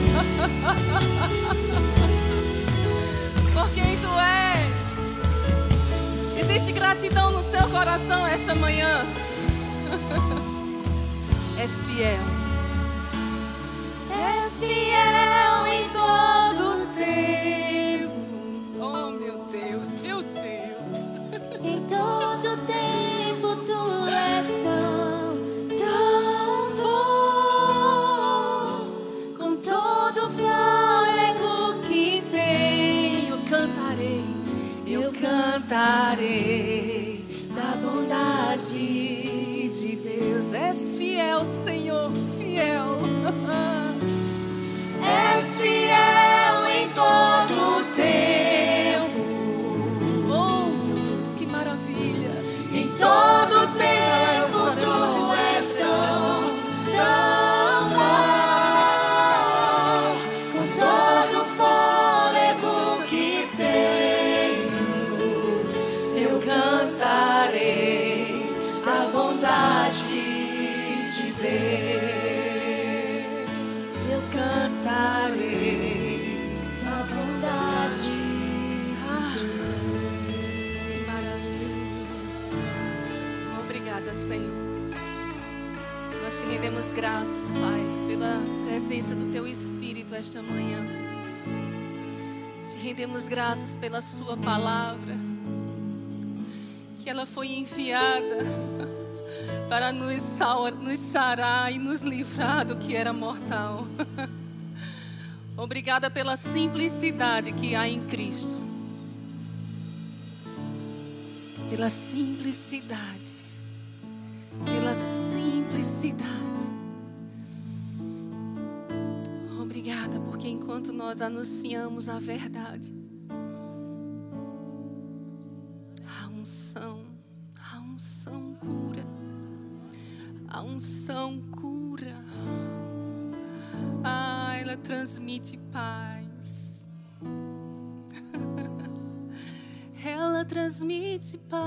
Por quem tu és. Existe gratidão no seu coração esta manhã. És fiel. És fiel em todo cantarei graças, Pai, pela presença do Teu Espírito esta manhã. Te rendemos graças pela Sua palavra, que ela foi enviada para nos, nos sarar e nos livrar do que era mortal. Obrigada pela simplicidade que há em Cristo. pela simplicidade, nós anunciamos a verdade, a unção, a unção cura, a unção cura, ah, ela transmite paz. Ela transmite paz.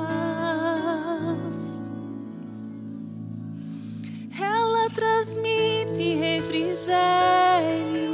Ela transmite refrigério.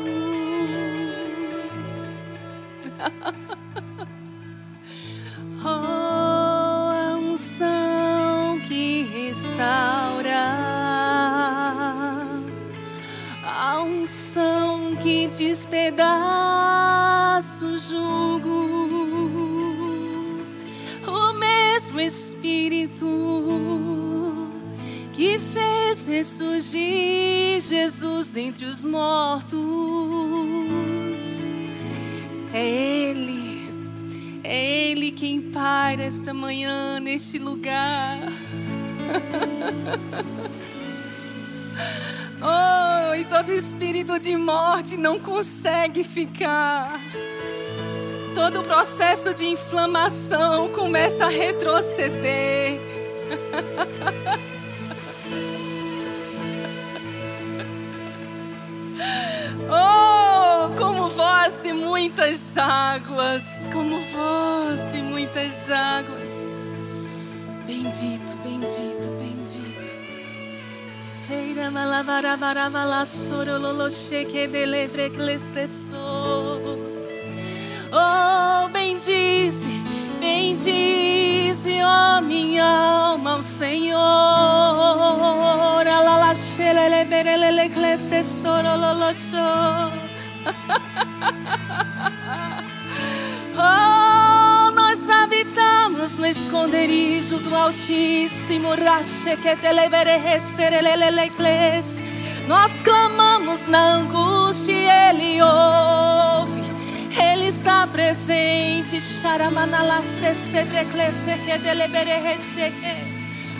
Ressurgir Jesus dentre os mortos. É Ele, é Ele quem paira esta manhã neste lugar. Oh, e todo espírito de morte não consegue ficar. Todo o processo de inflamação começa a retroceder. muitas águas, como de muitas águas. Bendito, bendito, bendito. Eira malabarabaravala sorololo sheke delebre. Oh, bendize, bendize, ó minha alma, o Senhor. Alala shelele berelele clesteso Oh, nós habitamos no esconderijo do Altíssimo. Nós clamamos na angústia e Ele ouve. Ele está presente.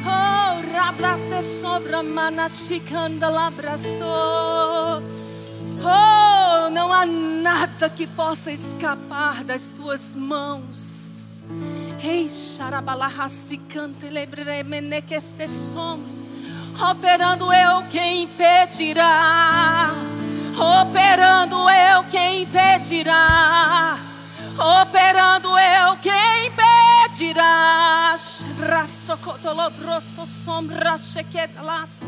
Oh, rabraste sobra manachicanda labraçou. Oh, não há nada que possa escapar das tuas mãos. Ei. Operando eu quem impedirá. Operando eu quem impedirá. Operando eu quem impedirá. Braço cotolobrosto sombra chequetalas.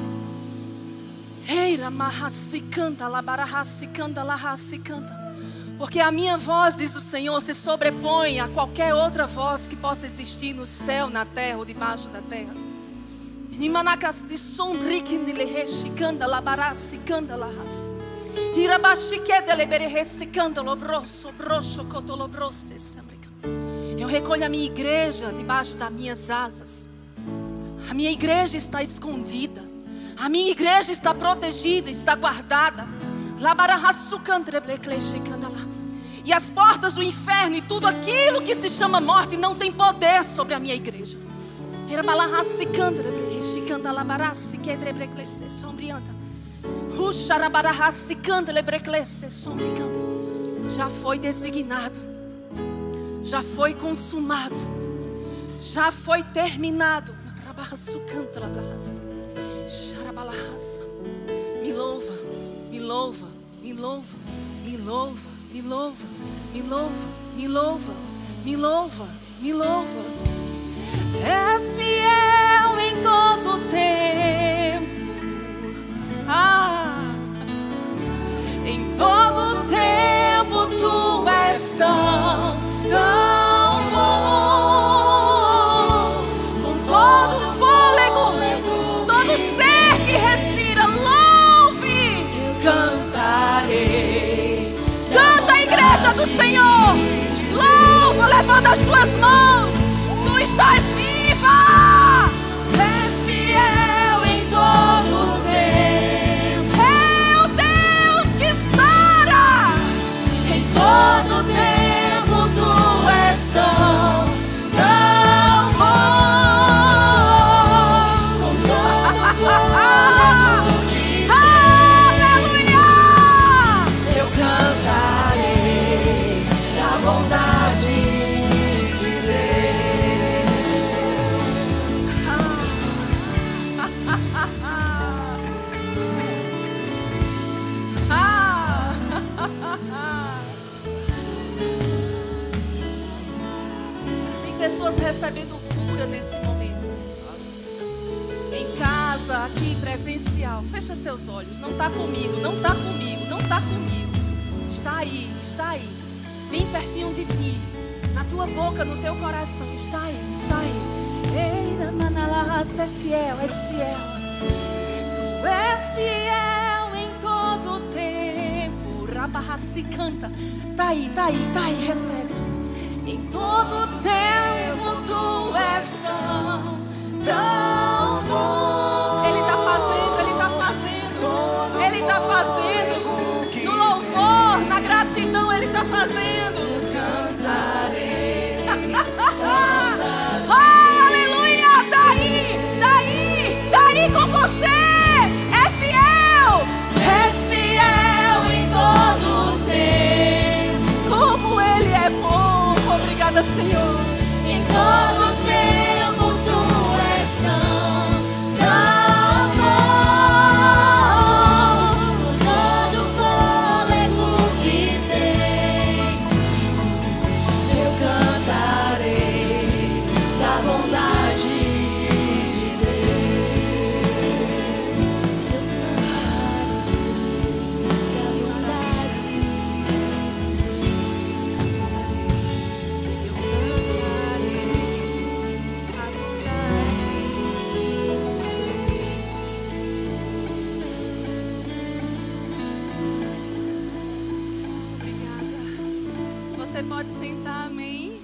Eira marrassi canta, labarahassi canta, lahassi canta. Porque a minha voz, diz o Senhor, se sobrepõe a qualquer outra voz que possa existir no céu, na terra ou debaixo da terra. Imanakasti sombriki nileheshi canta, labarassi canta, lahassi. Irabashi kedeleberehessi canta, lobroso, broxo, cotolobroste, Eu recolho a minha igreja debaixo das minhas asas. A minha igreja está escondida. A minha igreja está protegida, está guardada. E as portas do inferno e tudo aquilo que se chama morte não tem poder sobre a minha igreja. Já foi designado, já foi consumado, já foi terminado. Me louva, me louva, me louva, me louva, me louva, me louva, me louva, me louva, me louva. És fiel em todo tempo. Ah, as tuas mãos. Tu estás viva. És fiel em todo tempo. É o Deus que sara. Em todo tempo olhos. Não está comigo, não está comigo, não está comigo. Está aí, está aí. Bem pertinho de ti. Na tua boca, no teu coração. Está aí, está aí. Eira, manalá, é fiel, és fiel. Tu és fiel em todo tempo. Rabarraci canta. Tá aí, tá aí, tá aí, recebe. Em todo tempo tu és tão Você pode sentar, amém?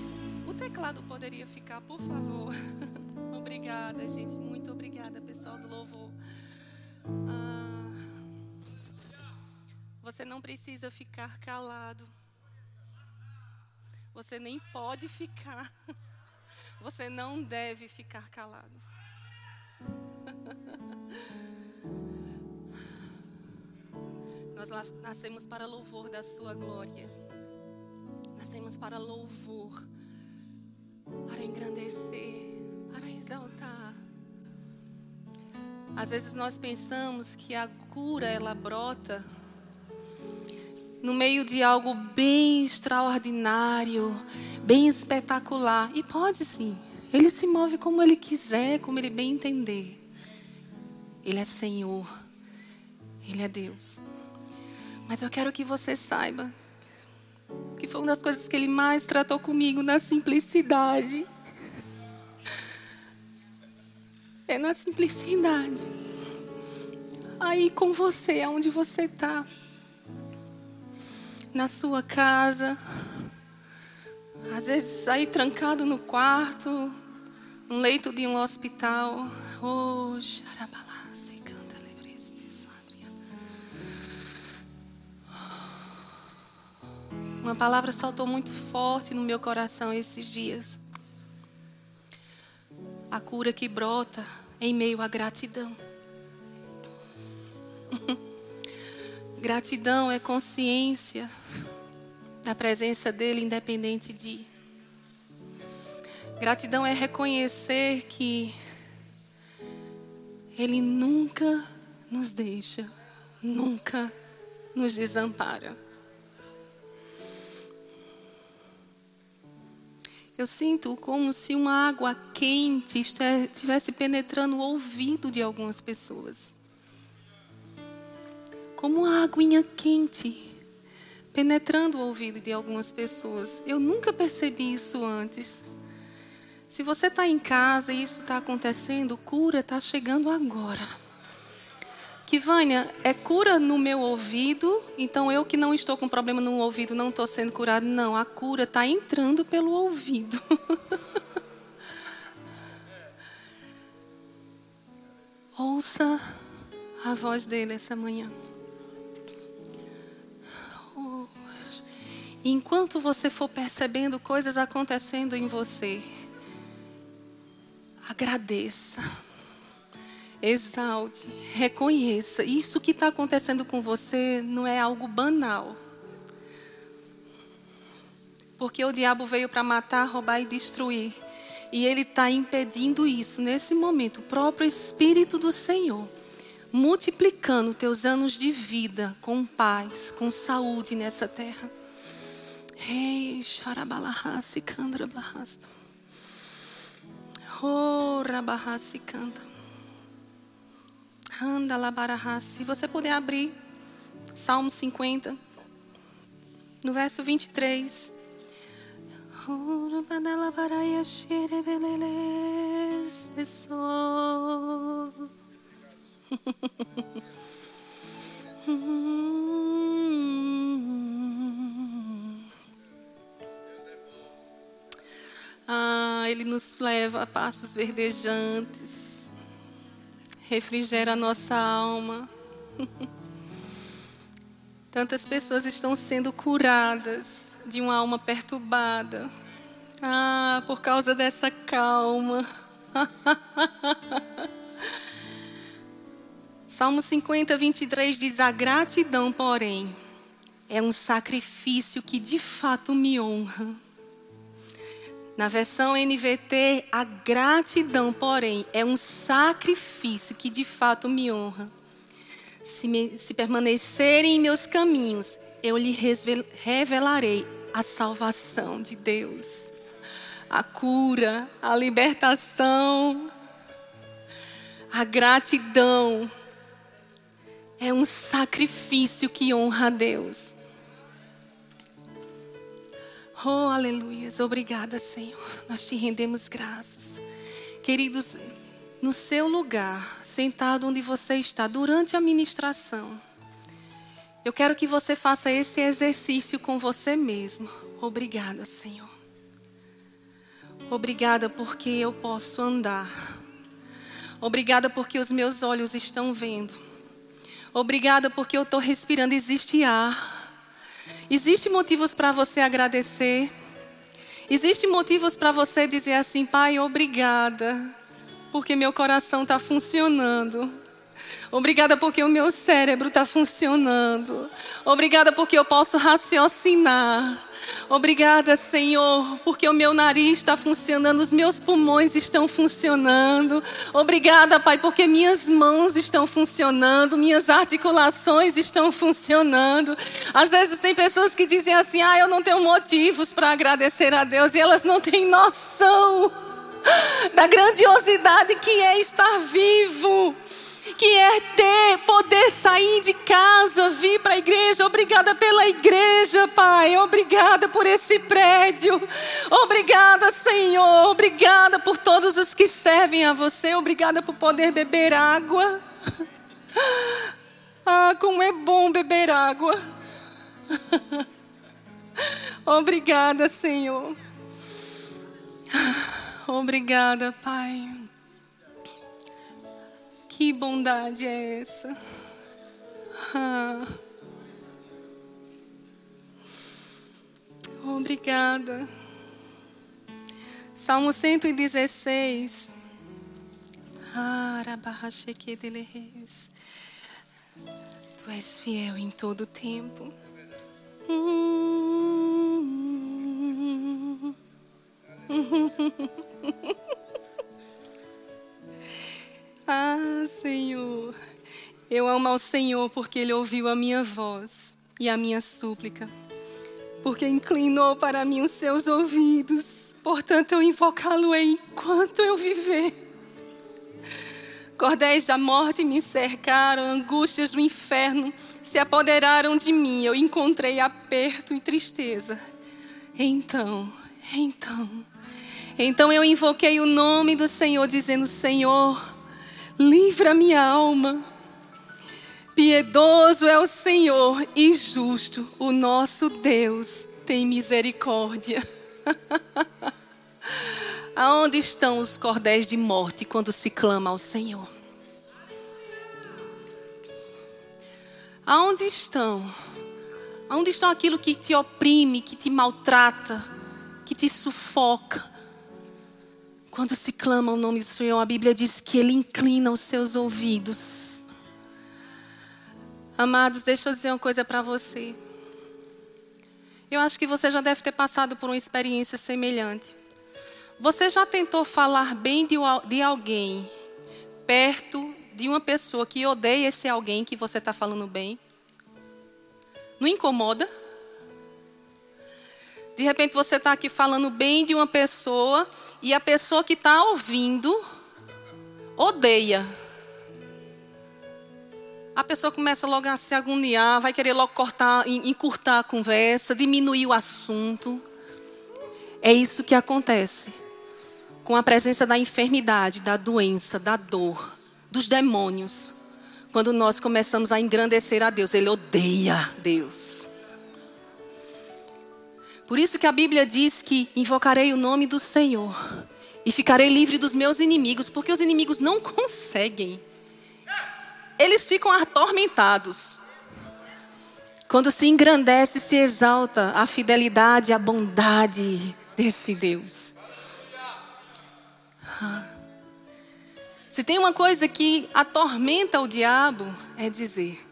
O teclado poderia ficar, por favor. Obrigada, gente. Muito obrigada, pessoal do louvor. Ah, você não precisa ficar calado. Você nem pode ficar. Você não deve ficar calado. Nós nascemos para louvor da Sua glória. Nascemos para louvor, para engrandecer, para exaltar. Às vezes nós pensamos que a cura ela brota no meio de algo bem extraordinário, bem espetacular. E pode sim. Ele se move como ele quiser, como ele bem entender. Ele é Senhor. Ele é Deus. Mas eu quero que você saiba que foi uma das coisas que Ele mais tratou comigo na simplicidade. É na simplicidade. Aí com você, aonde você está. Na sua casa. Às vezes aí trancado no quarto, um leito de um hospital. Oh, xarabalá, Uma palavra saltou muito forte no meu coração esses dias. A cura que brota em meio à gratidão. gratidão é consciência da presença dele, independente de. Gratidão é reconhecer que ele nunca nos deixa, nunca nos desampara. Eu sinto como se uma água quente estivesse penetrando o ouvido de algumas pessoas. Como uma aguinha quente penetrando o ouvido de algumas pessoas. Eu nunca percebi isso antes. Se você está em casa e isso está acontecendo, cura está chegando agora. Que Vânia, é cura no meu ouvido, então eu que não estou com problema no ouvido não estou sendo curado. Não, a cura está entrando pelo ouvido. Ouça a voz dele essa manhã. Enquanto você for percebendo coisas acontecendo em você, agradeça exalte, reconheça. Isso que está acontecendo com você não é algo banal. Porque o diabo veio para matar, roubar e destruir. E ele está impedindo isso nesse momento. O próprio Espírito do Senhor. Multiplicando teus anos de vida com paz, com saúde nessa terra. Rei, Xarabalahasi, Kandra Bahasta. Oh, Rabahasi, Kanda. Se você puder abrir Salmo 50, no verso 23. Ah, ele nos leva a pastos verdejantes refrigera a nossa alma. Tantas pessoas estão sendo curadas de uma alma perturbada. Ah, por causa dessa calma. Salmo 50, 23 diz: A gratidão, porém, é um sacrifício que de fato me honra. Na versão NVT, a gratidão, porém, é um sacrifício que de fato me honra. Se, me, se permanecerem em meus caminhos, eu lhe revelarei a salvação de Deus, a cura, a libertação, a gratidão. É um sacrifício que honra a Deus. Oh, aleluias. Obrigada, Senhor. Nós te rendemos graças. Queridos, no seu lugar, sentado onde você está, durante a ministração, eu quero que você faça esse exercício com você mesmo. Obrigada, Senhor. Obrigada porque eu posso andar. Obrigada porque os meus olhos estão vendo. Obrigada porque eu estou respirando. Existe ar. Existem motivos para você agradecer? Existem motivos para você dizer assim, Pai, obrigada, porque meu coração está funcionando. Obrigada porque o meu cérebro está funcionando. Obrigada porque eu posso raciocinar. Obrigada, Senhor, porque o meu nariz está funcionando, os meus pulmões estão funcionando. Obrigada, Pai, porque minhas mãos estão funcionando, minhas articulações estão funcionando. Às vezes tem pessoas que dizem assim: ah, eu não tenho motivos para agradecer a Deus, e elas não têm noção da grandiosidade que é estar vivo. Que é ter, poder sair de casa, vir para a igreja. Obrigada pela igreja, Pai. Obrigada por esse prédio. Obrigada, Senhor. Obrigada por todos os que servem a você. Obrigada por poder beber água. Ah, como é bom beber água. Obrigada, Senhor. Obrigada, Pai. Que bondade é essa? Ah. Obrigada. Salmo 116. Tu és fiel em todo tempo. Ah, Eu amo ao Senhor porque Ele ouviu a minha voz e a minha súplica. Porque inclinou para mim os seus ouvidos. Portanto, eu invocá-lo-ei enquanto eu viver. Cordéis da morte me cercaram, angústias do inferno se apoderaram de mim. Eu encontrei aperto e tristeza. Então, então, então eu invoquei o nome do Senhor, dizendo: Senhor, livra minha alma. Piedoso é o Senhor e justo, o nosso Deus tem misericórdia. Aonde estão os cordéis de morte quando se clama ao Senhor? Aonde estão? Aonde estão aquilo que te oprime, que te maltrata, que te sufoca? Quando se clama o nome do Senhor, a Bíblia diz que Ele inclina os seus ouvidos. Amados, deixa eu dizer uma coisa para você. Eu acho que você já deve ter passado por uma experiência semelhante. Você já tentou falar bem de, de alguém perto de uma pessoa que odeia esse alguém que você está falando bem? Não incomoda? De repente você está aqui falando bem de uma pessoa e a pessoa que está ouvindo odeia. A pessoa começa logo a se agoniar, vai querer logo cortar, encurtar a conversa, diminuir o assunto. É isso que acontece com a presença da enfermidade, da doença, da dor, dos demônios. Quando nós começamos a engrandecer a Deus, Ele odeia Deus. Por isso que a Bíblia diz que invocarei o nome do Senhor e ficarei livre dos meus inimigos, porque os inimigos não conseguem. Eles ficam atormentados. Quando se engrandece, se exalta a fidelidade, a bondade desse Deus. Se tem uma coisa que atormenta o diabo, é dizer: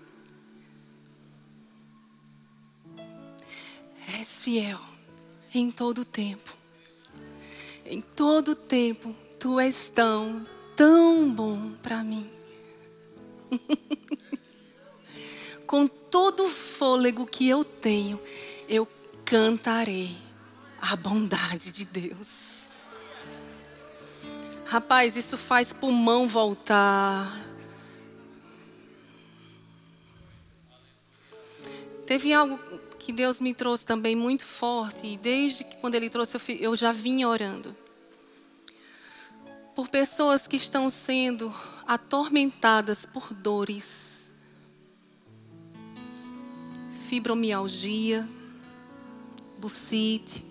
és fiel em todo tempo. Em todo tempo, tu és tão, tão bom para mim. Com todo o fôlego que eu tenho, eu cantarei a bondade de Deus. Rapaz, isso faz pulmão voltar. Teve algo que Deus me trouxe também muito forte, e desde que quando Ele trouxe, eu já vinha orando. Por pessoas que estão sendo atormentadas por dores, fibromialgia, bucite,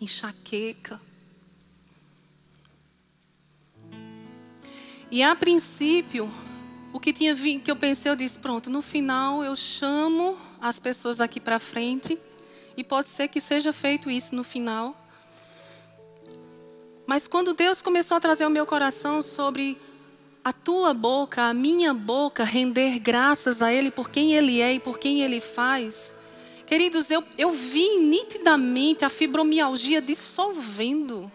enxaqueca. E a princípio, o que tinha que eu pensei, eu disse, pronto, no final eu chamo as pessoas aqui para frente e pode ser que seja feito isso no final. Mas quando Deus começou a trazer ao meu coração sobre a tua boca, a minha boca, render graças a Ele por quem Ele é e por quem Ele faz, queridos, eu, eu vi nitidamente a fibromialgia dissolvendo.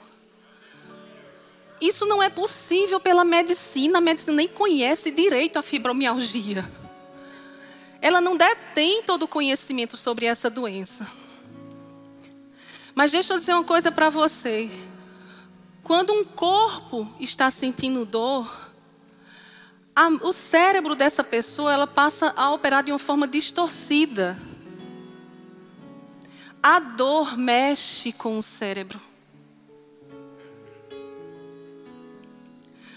Isso não é possível pela medicina, a medicina nem conhece direito a fibromialgia ela não detém todo o conhecimento sobre essa doença. Mas deixa eu dizer uma coisa para você. Quando um corpo está sentindo dor, a, o cérebro dessa pessoa ela passa a operar de uma forma distorcida. A dor mexe com o cérebro.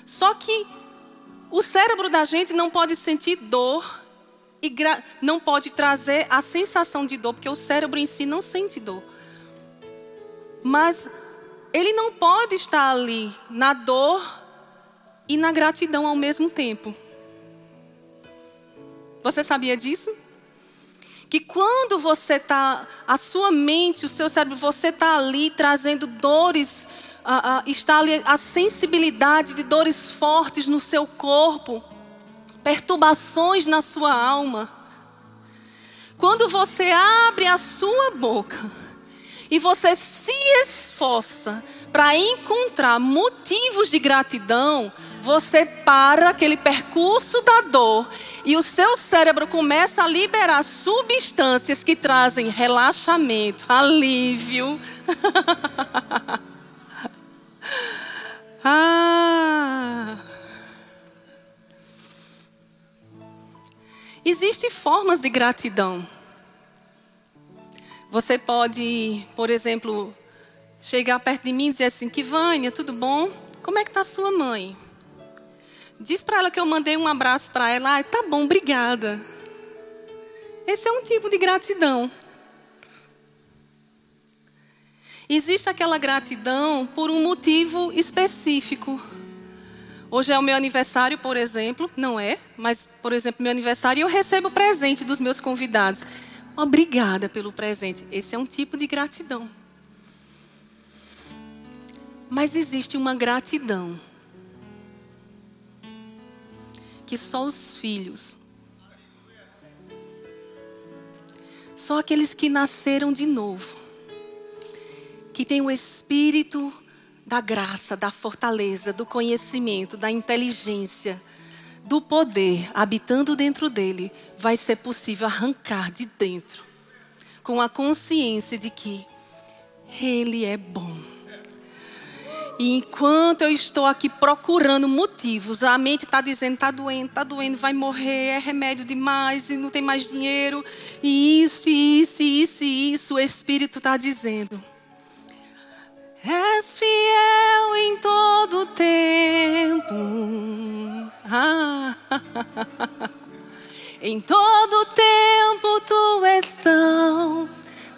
Só que o cérebro da gente não pode sentir dor e não pode trazer a sensação de dor, porque o cérebro em si não sente dor. Mas ele não pode estar ali na dor e na gratidão ao mesmo tempo. Você sabia disso? Que quando você está, a sua mente, o seu cérebro, você está ali trazendo dores, está ali a sensibilidade de dores fortes no seu corpo, perturbações na sua alma. Quando você abre a sua boca e você se esforça para encontrar motivos de gratidão, você para aquele percurso da dor e o seu cérebro começa a liberar substâncias que trazem relaxamento, alívio. ah. Existem formas de gratidão. Você pode, por exemplo, chegar perto de mim e dizer assim: Kivânia, tudo bom? Como é que está sua mãe? Diz para ela que eu mandei um abraço para ela. Ah, tá bom, obrigada. Esse é um tipo de gratidão. Existe aquela gratidão por um motivo específico. Hoje é o meu aniversário, por exemplo, não é, mas, por exemplo, meu aniversário eu recebo presente dos meus convidados. Obrigada pelo presente. Esse é um tipo de gratidão. Mas existe uma gratidão que só os filhos, só aqueles que nasceram de novo, que têm o espírito da graça, da fortaleza, do conhecimento, da inteligência, do poder habitando dentro dele, vai ser possível arrancar de dentro, com a consciência de que Ele é bom. E enquanto eu estou aqui procurando motivos, a mente está dizendo: está doendo, está doendo, vai morrer, é remédio demais, e não tem mais dinheiro, e isso, isso, isso, isso, o Espírito está dizendo. És fiel em todo tempo. Em todo tempo tu és tão,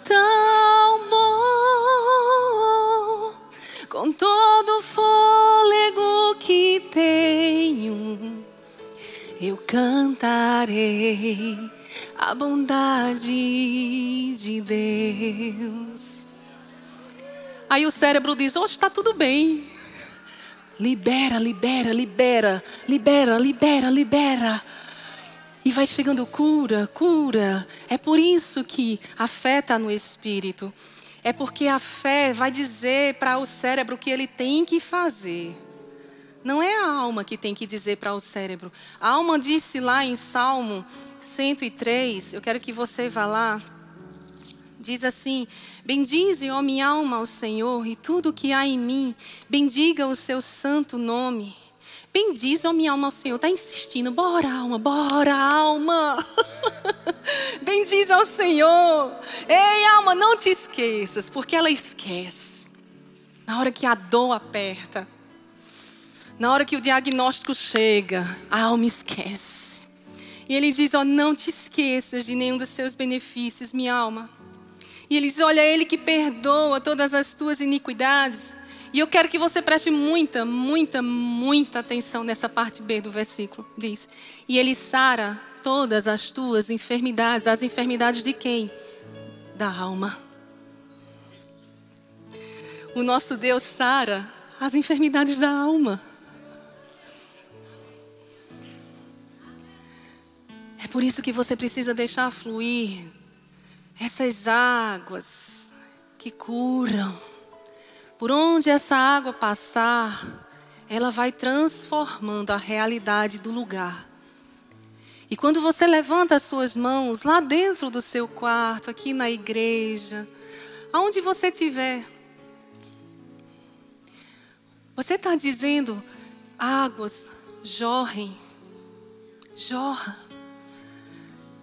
tão bom. Com todo fôlego que tenho, eu cantarei a bondade de Deus. Aí o cérebro diz: Hoje está tudo bem. Libera, libera, libera, libera, libera, libera. E vai chegando cura, cura. É por isso que a fé está no espírito. É porque a fé vai dizer para o cérebro o que ele tem que fazer. Não é a alma que tem que dizer para o cérebro. A alma disse lá em Salmo 103, eu quero que você vá lá. Diz assim: Bendize, ó minha alma, ao Senhor, e tudo que há em mim, bendiga o seu santo nome. Bendize, ó minha alma, ao Senhor. Está insistindo, bora, alma, bora, alma. Bendize ao Senhor. Ei, alma, não te esqueças, porque ela esquece. Na hora que a dor aperta, na hora que o diagnóstico chega, a alma esquece. E ele diz: Ó, não te esqueças de nenhum dos seus benefícios, minha alma. E ele diz: Olha, Ele que perdoa todas as tuas iniquidades. E eu quero que você preste muita, muita, muita atenção nessa parte B do versículo. Diz: E Ele sara todas as tuas enfermidades. As enfermidades de quem? Da alma. O nosso Deus sara as enfermidades da alma. É por isso que você precisa deixar fluir essas águas que curam, por onde essa água passar, ela vai transformando a realidade do lugar. E quando você levanta as suas mãos lá dentro do seu quarto, aqui na igreja, aonde você estiver, você está dizendo: águas jorrem jorra.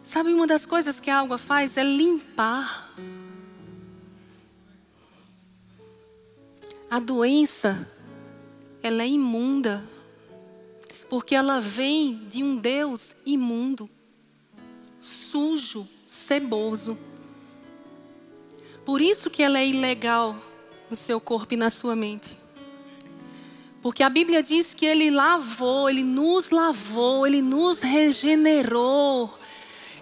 Sabe, uma das coisas que a água faz é limpar. A doença, ela é imunda, porque ela vem de um Deus imundo, sujo, ceboso. Por isso que ela é ilegal no seu corpo e na sua mente. Porque a Bíblia diz que Ele lavou, Ele nos lavou, Ele nos regenerou.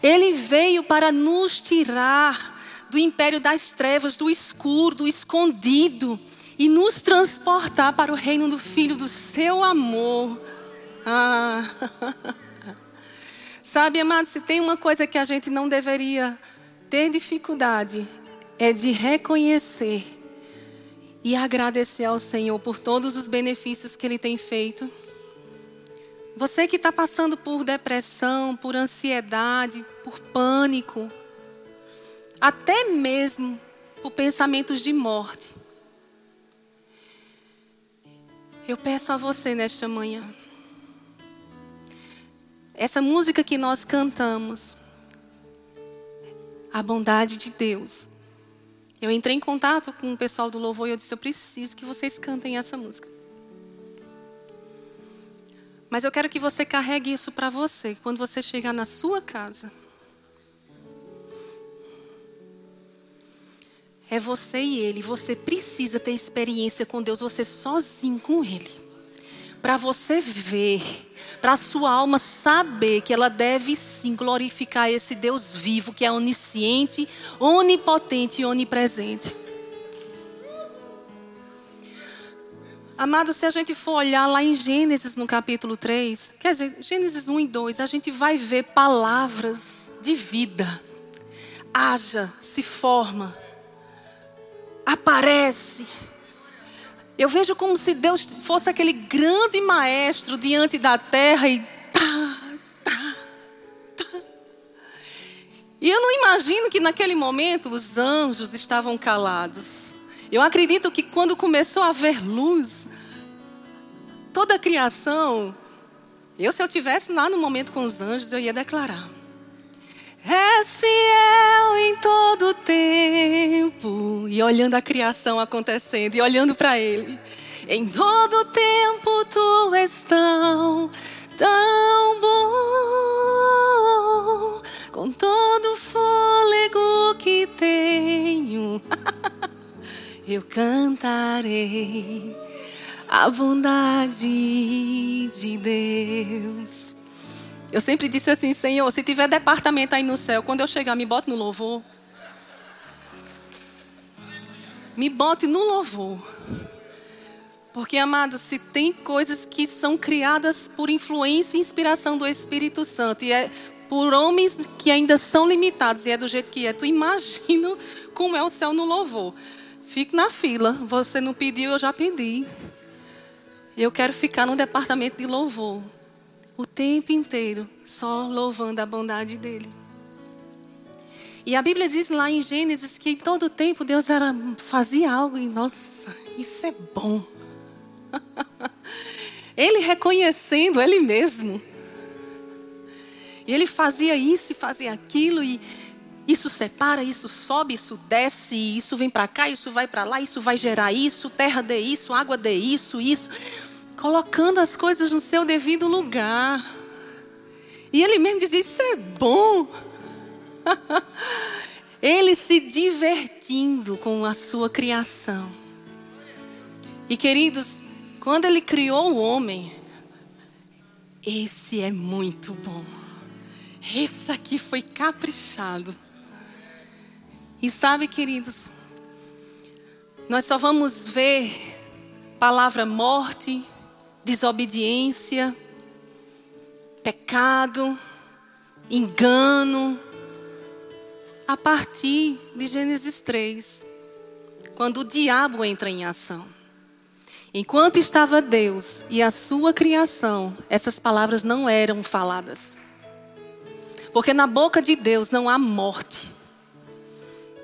Ele veio para nos tirar do império das trevas, do escuro, do escondido e nos transportar para o reino do Filho do seu amor. Ah. Sabe, amado, se tem uma coisa que a gente não deveria ter dificuldade, é de reconhecer e agradecer ao Senhor por todos os benefícios que Ele tem feito. Você que está passando por depressão, por ansiedade, por pânico, até mesmo por pensamentos de morte. Eu peço a você nesta manhã, essa música que nós cantamos, a bondade de Deus eu entrei em contato com o pessoal do louvor e eu disse: Eu preciso que vocês cantem essa música. Mas eu quero que você carregue isso para você quando você chegar na sua casa. É você e ele. Você precisa ter experiência com Deus, você sozinho com ele para você ver, para a sua alma saber que ela deve sim glorificar esse Deus vivo que é onisciente, onipotente e onipresente. Amado, se a gente for olhar lá em Gênesis no capítulo 3, quer dizer, Gênesis 1 e 2, a gente vai ver palavras de vida. Haja, se forma, aparece eu vejo como se Deus fosse aquele grande maestro diante da terra e tá, tá, tá. E eu não imagino que naquele momento os anjos estavam calados. Eu acredito que quando começou a haver luz, toda a criação, eu se eu tivesse lá no momento com os anjos, eu ia declarar: És fiel em todo tempo. E olhando a criação acontecendo e olhando para Ele. Em todo tempo tu és tão, tão bom. Com todo o fôlego que tenho, eu cantarei a bondade de Deus. Eu sempre disse assim, Senhor, se tiver departamento aí no céu, quando eu chegar, me bote no louvor. Me bote no louvor. Porque, amado, se tem coisas que são criadas por influência e inspiração do Espírito Santo, e é por homens que ainda são limitados, e é do jeito que é, tu imagina como é o céu no louvor. Fique na fila. Você não pediu, eu já pedi. Eu quero ficar no departamento de louvor o tempo inteiro só louvando a bondade dele. E a Bíblia diz lá em Gênesis que em todo tempo Deus era, fazia algo e nossa, isso é bom. ele reconhecendo ele mesmo. E ele fazia isso e fazia aquilo e isso separa, isso sobe, isso desce, isso vem para cá, isso vai para lá, isso vai gerar isso, terra dê isso, água dê isso, isso colocando as coisas no seu devido lugar. E ele mesmo dizia: Isso é bom. ele se divertindo com a sua criação. E queridos, quando ele criou o homem, esse é muito bom. Esse aqui foi caprichado. E sabe, queridos, nós só vamos ver palavra morte, desobediência, pecado, engano, a partir de Gênesis 3, quando o diabo entra em ação. Enquanto estava Deus e a sua criação, essas palavras não eram faladas. Porque na boca de Deus não há morte.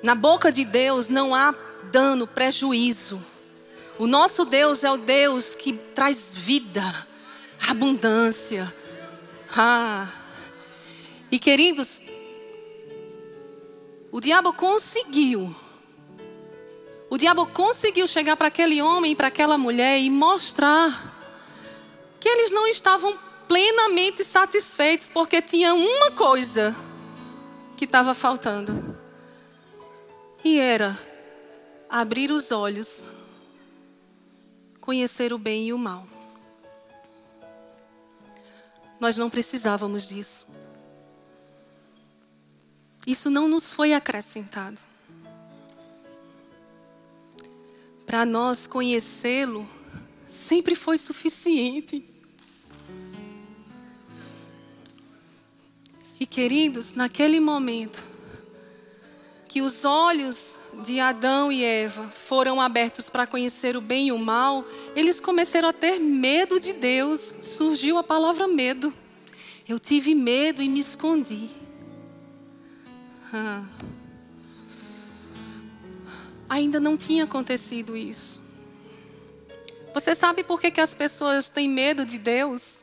Na boca de Deus não há dano, prejuízo. O nosso Deus é o Deus que traz vida, abundância. Ah. E queridos, o diabo conseguiu. O diabo conseguiu chegar para aquele homem, para aquela mulher e mostrar que eles não estavam plenamente satisfeitos porque tinha uma coisa que estava faltando. E era abrir os olhos, conhecer o bem e o mal. Nós não precisávamos disso. Isso não nos foi acrescentado. Para nós conhecê-lo sempre foi suficiente. E queridos, naquele momento que os olhos de Adão e Eva foram abertos para conhecer o bem e o mal, eles começaram a ter medo de Deus. Surgiu a palavra medo. Eu tive medo e me escondi. Ah. Ainda não tinha acontecido isso. Você sabe por que, que as pessoas têm medo de Deus?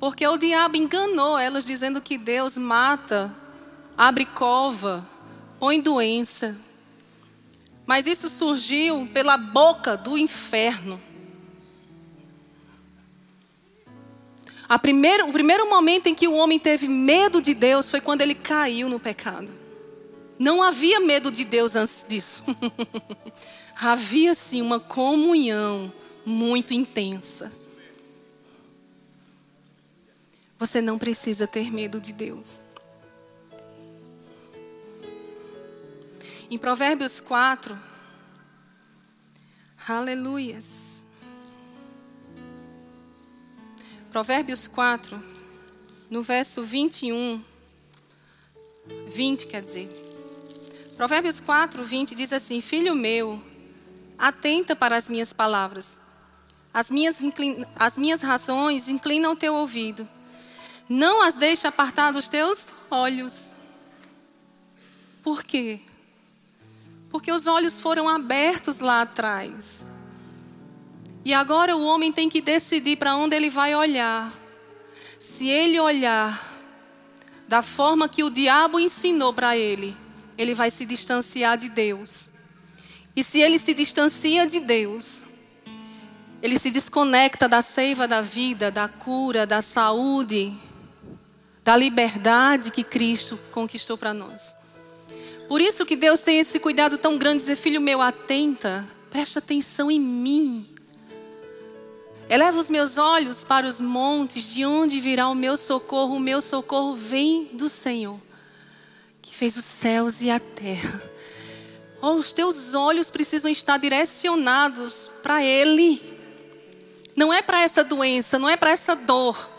Porque o diabo enganou elas dizendo que Deus mata, abre cova, põe doença. Mas isso surgiu pela boca do inferno. Primeira, o primeiro momento em que o homem teve medo de Deus foi quando ele caiu no pecado. Não havia medo de Deus antes disso. havia sim uma comunhão muito intensa. Você não precisa ter medo de Deus. Em Provérbios 4, aleluias. Provérbios 4, no verso 21, 20 quer dizer. Provérbios 4, 20 diz assim: Filho meu, atenta para as minhas palavras, as minhas, as minhas razões inclinam o teu ouvido não as deixe apartar dos teus olhos. Por quê? Porque os olhos foram abertos lá atrás. E agora o homem tem que decidir para onde ele vai olhar. Se ele olhar da forma que o diabo ensinou para ele, ele vai se distanciar de Deus. E se ele se distancia de Deus, ele se desconecta da seiva da vida, da cura, da saúde, da liberdade que Cristo conquistou para nós. Por isso que Deus tem esse cuidado tão grande de dizer, filho meu, atenta, presta atenção em mim. Eleva os meus olhos para os montes, de onde virá o meu socorro? O meu socorro vem do Senhor, que fez os céus e a terra. Oh, os teus olhos precisam estar direcionados para Ele. Não é para essa doença, não é para essa dor.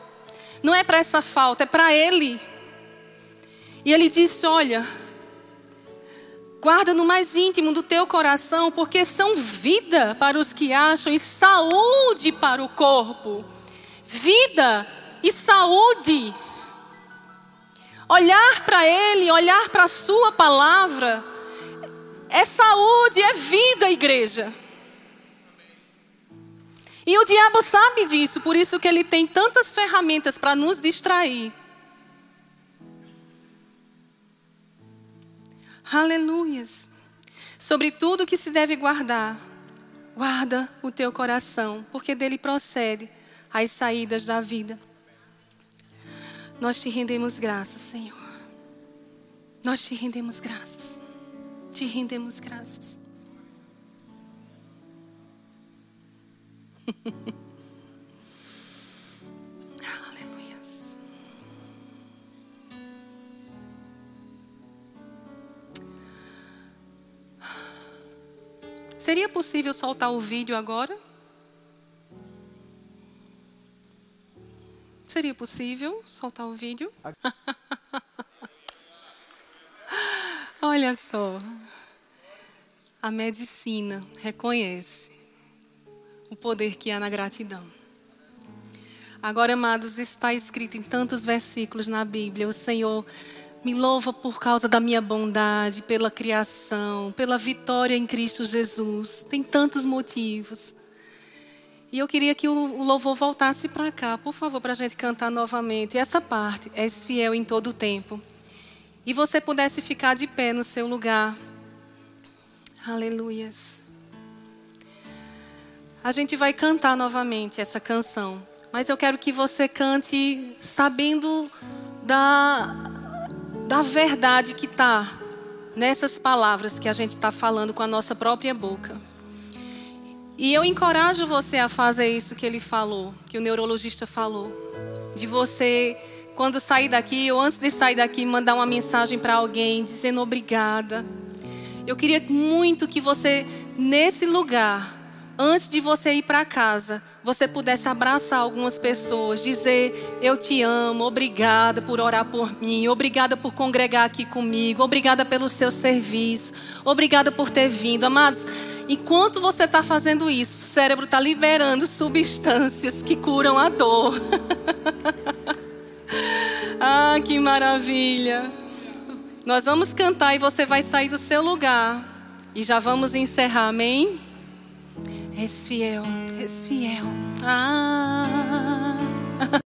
Não é para essa falta, é para Ele. E Ele disse: Olha, guarda no mais íntimo do teu coração, porque são vida para os que acham e saúde para o corpo. Vida e saúde. Olhar para Ele, olhar para a Sua palavra, é saúde, é vida, igreja. E o diabo sabe disso, por isso que ele tem tantas ferramentas para nos distrair. Aleluias. Sobre tudo que se deve guardar, guarda o teu coração, porque dele procede as saídas da vida. Nós te rendemos graças, Senhor. Nós te rendemos graças. Te rendemos graças. Seria possível soltar o vídeo agora? Seria possível soltar o vídeo? Olha só. A medicina reconhece o poder que há na gratidão. Agora, amados, está escrito em tantos versículos na Bíblia: o Senhor me louva por causa da minha bondade, pela criação, pela vitória em Cristo Jesus. Tem tantos motivos. E eu queria que o louvor voltasse para cá, por favor, para a gente cantar novamente essa parte. És fiel em todo o tempo. E você pudesse ficar de pé no seu lugar. Aleluias. A gente vai cantar novamente essa canção. Mas eu quero que você cante sabendo da, da verdade que está nessas palavras que a gente está falando com a nossa própria boca. E eu encorajo você a fazer isso que ele falou, que o neurologista falou. De você, quando sair daqui, ou antes de sair daqui, mandar uma mensagem para alguém dizendo obrigada. Eu queria muito que você, nesse lugar, antes de você ir para casa, você pudesse abraçar algumas pessoas, dizer: Eu te amo, obrigada por orar por mim, obrigada por congregar aqui comigo, obrigada pelo seu serviço, obrigada por ter vindo. Amados, enquanto você está fazendo isso, o cérebro está liberando substâncias que curam a dor. ah, que maravilha! Nós vamos cantar e você vai sair do seu lugar. E já vamos encerrar, amém? Es fiel, es fiel. Ah.